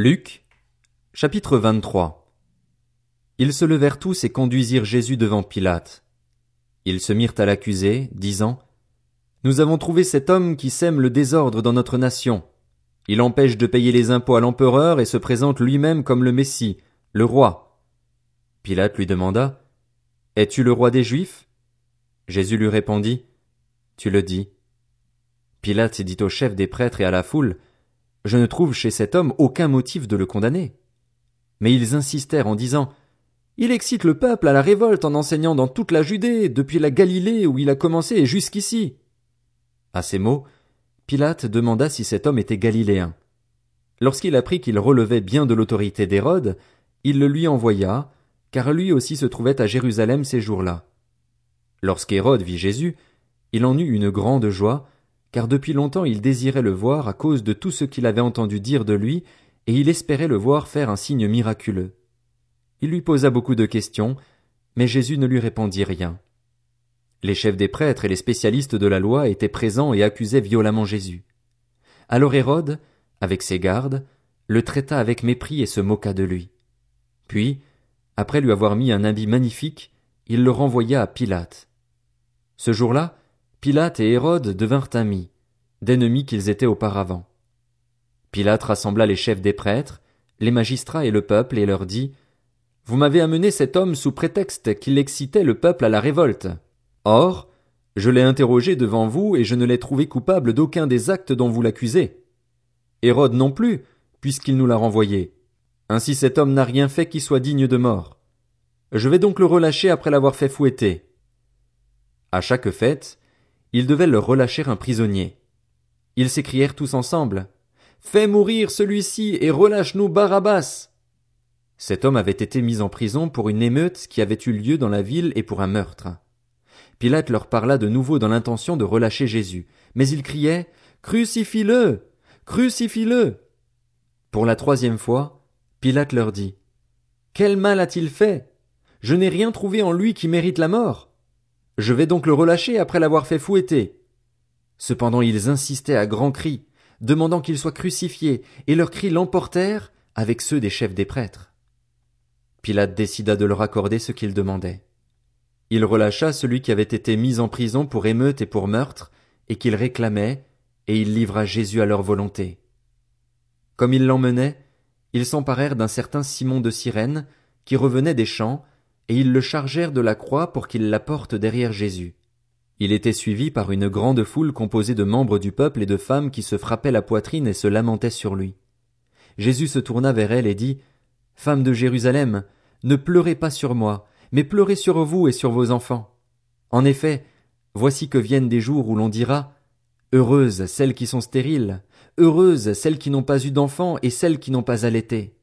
Luc, chapitre 23 Ils se levèrent tous et conduisirent Jésus devant Pilate. Ils se mirent à l'accuser, disant, Nous avons trouvé cet homme qui sème le désordre dans notre nation. Il empêche de payer les impôts à l'empereur et se présente lui-même comme le Messie, le roi. Pilate lui demanda, Es-tu le roi des Juifs? Jésus lui répondit, Tu le dis. Pilate dit au chef des prêtres et à la foule, je ne trouve chez cet homme aucun motif de le condamner. Mais ils insistèrent en disant Il excite le peuple à la révolte en enseignant dans toute la Judée, depuis la Galilée où il a commencé et jusqu'ici. À ces mots, Pilate demanda si cet homme était galiléen. Lorsqu'il apprit qu'il relevait bien de l'autorité d'Hérode, il le lui envoya, car lui aussi se trouvait à Jérusalem ces jours-là. Lorsqu'Hérode vit Jésus, il en eut une grande joie, car depuis longtemps il désirait le voir à cause de tout ce qu'il avait entendu dire de lui, et il espérait le voir faire un signe miraculeux. Il lui posa beaucoup de questions, mais Jésus ne lui répondit rien. Les chefs des prêtres et les spécialistes de la loi étaient présents et accusaient violemment Jésus. Alors Hérode, avec ses gardes, le traita avec mépris et se moqua de lui. Puis, après lui avoir mis un habit magnifique, il le renvoya à Pilate. Ce jour-là, Pilate et Hérode devinrent amis, d'ennemis qu'ils étaient auparavant. Pilate rassembla les chefs des prêtres, les magistrats et le peuple, et leur dit Vous m'avez amené cet homme sous prétexte qu'il excitait le peuple à la révolte. Or, je l'ai interrogé devant vous, et je ne l'ai trouvé coupable d'aucun des actes dont vous l'accusez. Hérode non plus, puisqu'il nous l'a renvoyé. Ainsi cet homme n'a rien fait qui soit digne de mort. Je vais donc le relâcher après l'avoir fait fouetter. À chaque fête, ils devaient leur relâcher un prisonnier. Ils s'écrièrent tous ensemble. Fais mourir celui-ci et relâche-nous Barabbas. Cet homme avait été mis en prison pour une émeute qui avait eu lieu dans la ville et pour un meurtre. Pilate leur parla de nouveau dans l'intention de relâcher Jésus, mais ils criaient Crucifie-le. Crucifie-le. Pour la troisième fois, Pilate leur dit Quel mal a-t-il fait? Je n'ai rien trouvé en lui qui mérite la mort. Je vais donc le relâcher après l'avoir fait fouetter. Cependant ils insistaient à grands cris, demandant qu'il soit crucifié, et leurs cris l'emportèrent avec ceux des chefs des prêtres. Pilate décida de leur accorder ce qu'ils demandaient. Il relâcha celui qui avait été mis en prison pour émeute et pour meurtre, et qu'il réclamait, et il livra Jésus à leur volonté. Comme ils l'emmenaient, ils s'emparèrent d'un certain Simon de Cyrène, qui revenait des champs, et ils le chargèrent de la croix pour qu'il la porte derrière Jésus. Il était suivi par une grande foule composée de membres du peuple et de femmes qui se frappaient la poitrine et se lamentaient sur lui. Jésus se tourna vers elles et dit, Femmes de Jérusalem, ne pleurez pas sur moi, mais pleurez sur vous et sur vos enfants. En effet, voici que viennent des jours où l'on dira, Heureuses celles qui sont stériles, heureuses celles qui n'ont pas eu d'enfants et celles qui n'ont pas allaité.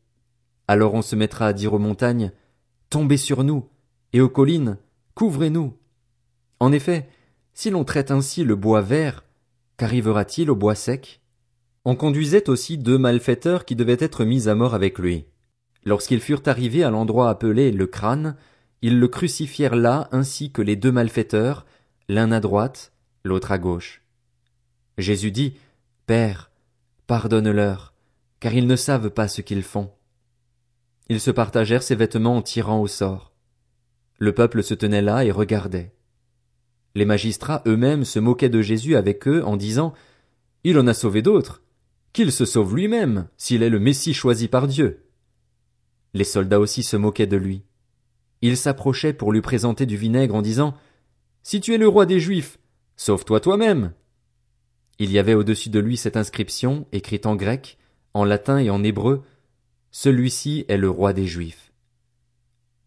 Alors on se mettra à dire aux montagnes, Tombez sur nous, et aux collines, couvrez-nous. En effet, si l'on traite ainsi le bois vert, qu'arrivera-t-il au bois sec? On conduisait aussi deux malfaiteurs qui devaient être mis à mort avec lui. Lorsqu'ils furent arrivés à l'endroit appelé le crâne, ils le crucifièrent là ainsi que les deux malfaiteurs, l'un à droite, l'autre à gauche. Jésus dit, Père, pardonne-leur, car ils ne savent pas ce qu'ils font. Ils se partagèrent ses vêtements en tirant au sort. Le peuple se tenait là et regardait. Les magistrats eux-mêmes se moquaient de Jésus avec eux en disant Il en a sauvé d'autres. Qu'il se sauve lui-même, s'il est le Messie choisi par Dieu. Les soldats aussi se moquaient de lui. Ils s'approchaient pour lui présenter du vinaigre en disant Si tu es le roi des Juifs, sauve-toi toi-même. Il y avait au-dessus de lui cette inscription, écrite en grec, en latin et en hébreu, celui-ci est le roi des Juifs.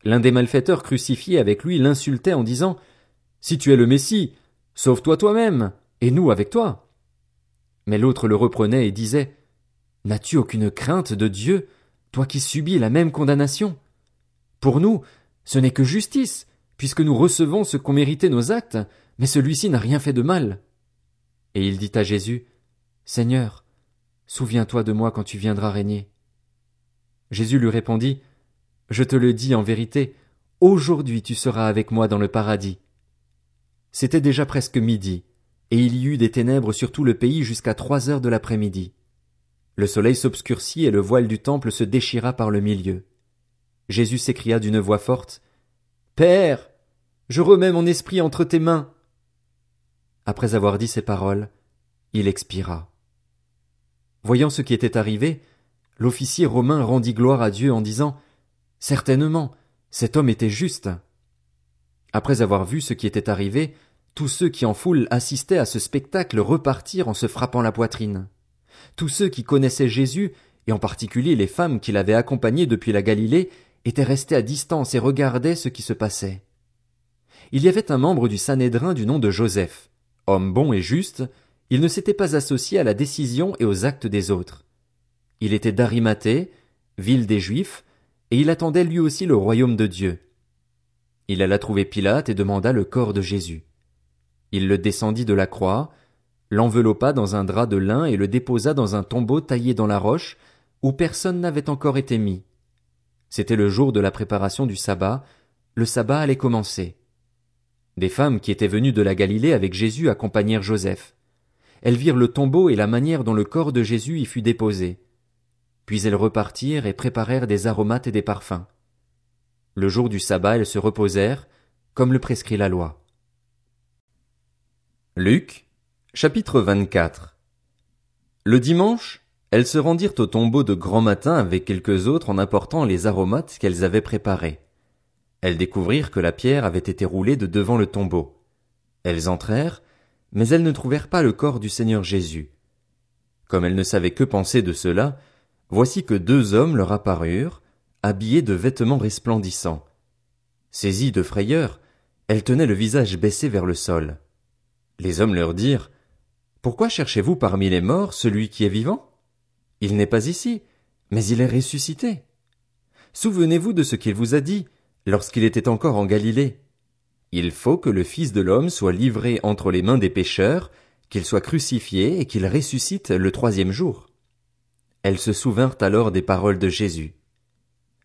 L'un des malfaiteurs crucifiés avec lui l'insultait en disant Si tu es le Messie, sauve-toi toi-même, et nous avec toi. Mais l'autre le reprenait et disait N'as-tu aucune crainte de Dieu, toi qui subis la même condamnation? Pour nous, ce n'est que justice, puisque nous recevons ce qu'ont mérité nos actes, mais celui-ci n'a rien fait de mal. Et il dit à Jésus Seigneur, souviens-toi de moi quand tu viendras régner. Jésus lui répondit, Je te le dis en vérité, aujourd'hui tu seras avec moi dans le paradis. C'était déjà presque midi, et il y eut des ténèbres sur tout le pays jusqu'à trois heures de l'après-midi. Le soleil s'obscurcit et le voile du temple se déchira par le milieu. Jésus s'écria d'une voix forte. Père, je remets mon esprit entre tes mains. Après avoir dit ces paroles, il expira. Voyant ce qui était arrivé, l'officier romain rendit gloire à Dieu en disant Certainement, cet homme était juste. Après avoir vu ce qui était arrivé, tous ceux qui en foule assistaient à ce spectacle repartirent en se frappant la poitrine. Tous ceux qui connaissaient Jésus, et en particulier les femmes qui l'avaient accompagné depuis la Galilée, étaient restés à distance et regardaient ce qui se passait. Il y avait un membre du Sanhédrin du nom de Joseph. Homme bon et juste, il ne s'était pas associé à la décision et aux actes des autres. Il était d'Arimathée, ville des Juifs, et il attendait lui aussi le royaume de Dieu. Il alla trouver Pilate et demanda le corps de Jésus. Il le descendit de la croix, l'enveloppa dans un drap de lin et le déposa dans un tombeau taillé dans la roche, où personne n'avait encore été mis. C'était le jour de la préparation du sabbat, le sabbat allait commencer. Des femmes qui étaient venues de la Galilée avec Jésus accompagnèrent Joseph. Elles virent le tombeau et la manière dont le corps de Jésus y fut déposé. Puis elles repartirent et préparèrent des aromates et des parfums. Le jour du sabbat elles se reposèrent, comme le prescrit la loi. Luc, chapitre 24 Le dimanche, elles se rendirent au tombeau de grand matin avec quelques autres en apportant les aromates qu'elles avaient préparés. Elles découvrirent que la pierre avait été roulée de devant le tombeau. Elles entrèrent, mais elles ne trouvèrent pas le corps du Seigneur Jésus. Comme elles ne savaient que penser de cela, voici que deux hommes leur apparurent, habillés de vêtements resplendissants. Saisies de frayeur, elles tenaient le visage baissé vers le sol. Les hommes leur dirent, Pourquoi cherchez-vous parmi les morts celui qui est vivant? Il n'est pas ici, mais il est ressuscité. Souvenez-vous de ce qu'il vous a dit, lorsqu'il était encore en Galilée. Il faut que le Fils de l'homme soit livré entre les mains des pécheurs, qu'il soit crucifié et qu'il ressuscite le troisième jour. Elles se souvinrent alors des paroles de Jésus.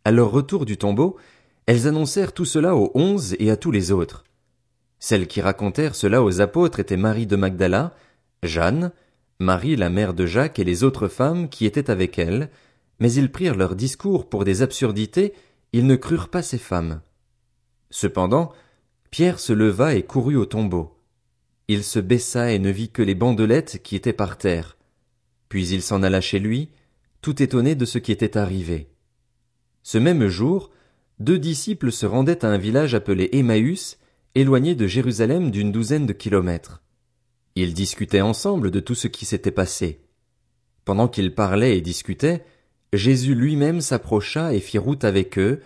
À leur retour du tombeau, elles annoncèrent tout cela aux onze et à tous les autres. Celles qui racontèrent cela aux apôtres étaient Marie de Magdala, Jeanne, Marie la mère de Jacques et les autres femmes qui étaient avec elles, mais ils prirent leur discours pour des absurdités, ils ne crurent pas ces femmes. Cependant, Pierre se leva et courut au tombeau. Il se baissa et ne vit que les bandelettes qui étaient par terre. Puis il s'en alla chez lui, tout étonné de ce qui était arrivé. Ce même jour, deux disciples se rendaient à un village appelé Emmaüs, éloigné de Jérusalem d'une douzaine de kilomètres. Ils discutaient ensemble de tout ce qui s'était passé. Pendant qu'ils parlaient et discutaient, Jésus lui-même s'approcha et fit route avec eux,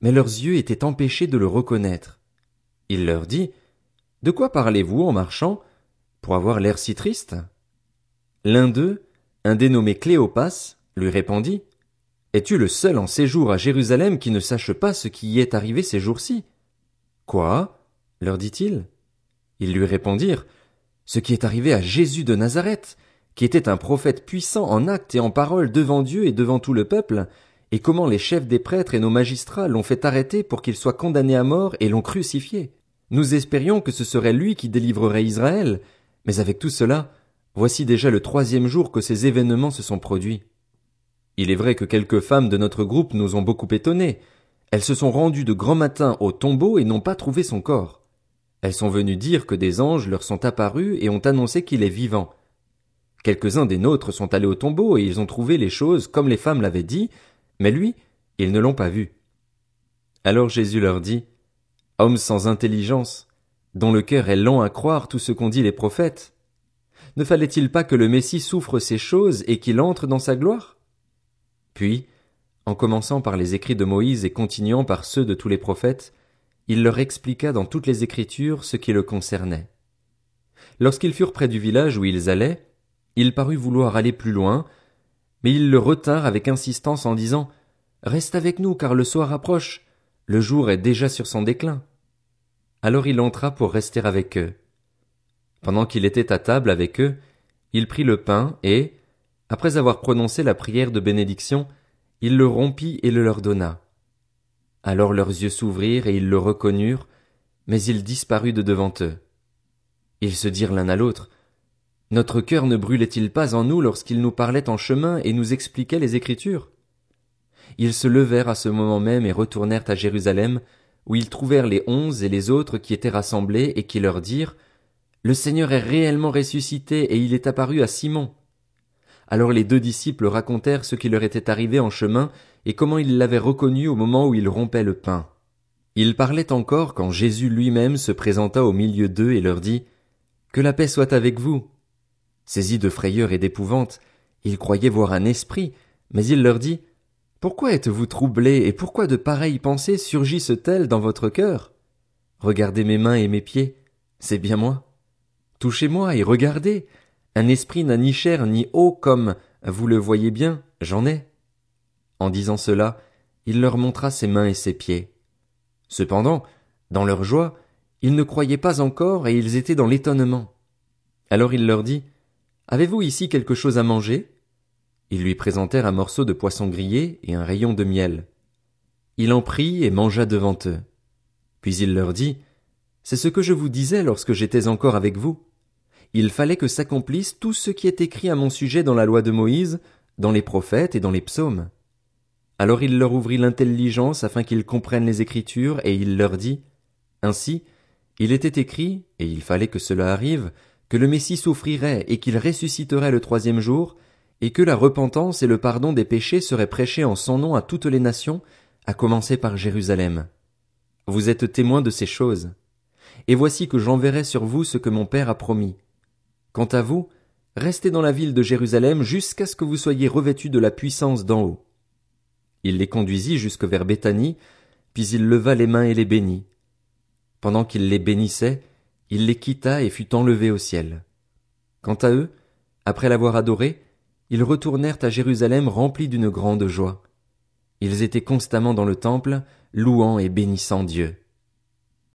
mais leurs yeux étaient empêchés de le reconnaître. Il leur dit De quoi parlez-vous en marchant pour avoir l'air si triste? L'un d'eux, un dénommé Cléopas, lui répondit Es-tu le seul en séjour à Jérusalem qui ne sache pas ce qui y est arrivé ces jours-ci? Quoi? leur dit-il. Ils lui répondirent Ce qui est arrivé à Jésus de Nazareth, qui était un prophète puissant en actes et en paroles devant Dieu et devant tout le peuple, et comment les chefs des prêtres et nos magistrats l'ont fait arrêter pour qu'il soit condamné à mort et l'ont crucifié. Nous espérions que ce serait lui qui délivrerait Israël, mais avec tout cela, voici déjà le troisième jour que ces événements se sont produits. Il est vrai que quelques femmes de notre groupe nous ont beaucoup étonnés. Elles se sont rendues de grand matin au tombeau et n'ont pas trouvé son corps. Elles sont venues dire que des anges leur sont apparus et ont annoncé qu'il est vivant. Quelques-uns des nôtres sont allés au tombeau et ils ont trouvé les choses comme les femmes l'avaient dit, mais lui, ils ne l'ont pas vu. Alors Jésus leur dit, Hommes sans intelligence, dont le cœur est lent à croire tout ce qu'ont dit les prophètes. Ne fallait-il pas que le Messie souffre ces choses et qu'il entre dans sa gloire? Puis, en commençant par les écrits de Moïse et continuant par ceux de tous les prophètes, il leur expliqua dans toutes les Écritures ce qui le concernait. Lorsqu'ils furent près du village où ils allaient, il parut vouloir aller plus loin, mais ils le retinrent avec insistance en disant Reste avec nous, car le soir approche, le jour est déjà sur son déclin. Alors il entra pour rester avec eux. Pendant qu'il était à table avec eux, il prit le pain et, après avoir prononcé la prière de bénédiction, il le rompit et le leur donna. Alors leurs yeux s'ouvrirent et ils le reconnurent, mais il disparut de devant eux. Ils se dirent l'un à l'autre, Notre cœur ne brûlait-il pas en nous lorsqu'il nous parlait en chemin et nous expliquait les Écritures? Ils se levèrent à ce moment même et retournèrent à Jérusalem, où ils trouvèrent les onze et les autres qui étaient rassemblés et qui leur dirent, Le Seigneur est réellement ressuscité et il est apparu à Simon. Alors les deux disciples racontèrent ce qui leur était arrivé en chemin et comment ils l'avaient reconnu au moment où ils rompaient le pain. Ils parlaient encore quand Jésus lui-même se présenta au milieu d'eux et leur dit, Que la paix soit avec vous. Saisis de frayeur et d'épouvante, ils croyaient voir un esprit, mais il leur dit, pourquoi êtes-vous troublés et pourquoi de pareilles pensées surgissent-elles dans votre cœur? Regardez mes mains et mes pieds, c'est bien moi. Touchez-moi et regardez. Un esprit n'a ni chair ni eau comme, vous le voyez bien, j'en ai. En disant cela, il leur montra ses mains et ses pieds. Cependant, dans leur joie, ils ne croyaient pas encore et ils étaient dans l'étonnement. Alors il leur dit, Avez-vous ici quelque chose à manger? Ils lui présentèrent un morceau de poisson grillé et un rayon de miel. Il en prit et mangea devant eux. Puis il leur dit, C'est ce que je vous disais lorsque j'étais encore avec vous. Il fallait que s'accomplisse tout ce qui est écrit à mon sujet dans la loi de Moïse, dans les prophètes et dans les psaumes. Alors il leur ouvrit l'intelligence afin qu'ils comprennent les Écritures, et il leur dit, Ainsi, il était écrit, et il fallait que cela arrive, que le Messie souffrirait et qu'il ressusciterait le troisième jour, et que la repentance et le pardon des péchés seraient prêchés en son nom à toutes les nations, à commencer par Jérusalem. Vous êtes témoins de ces choses. Et voici que j'enverrai sur vous ce que mon Père a promis. Quant à vous, restez dans la ville de Jérusalem jusqu'à ce que vous soyez revêtus de la puissance d'en haut. Il les conduisit jusque vers Béthanie, puis il leva les mains et les bénit. Pendant qu'il les bénissait, il les quitta et fut enlevé au ciel. Quant à eux, après l'avoir adoré, ils retournèrent à Jérusalem remplis d'une grande joie. Ils étaient constamment dans le temple, louant et bénissant Dieu.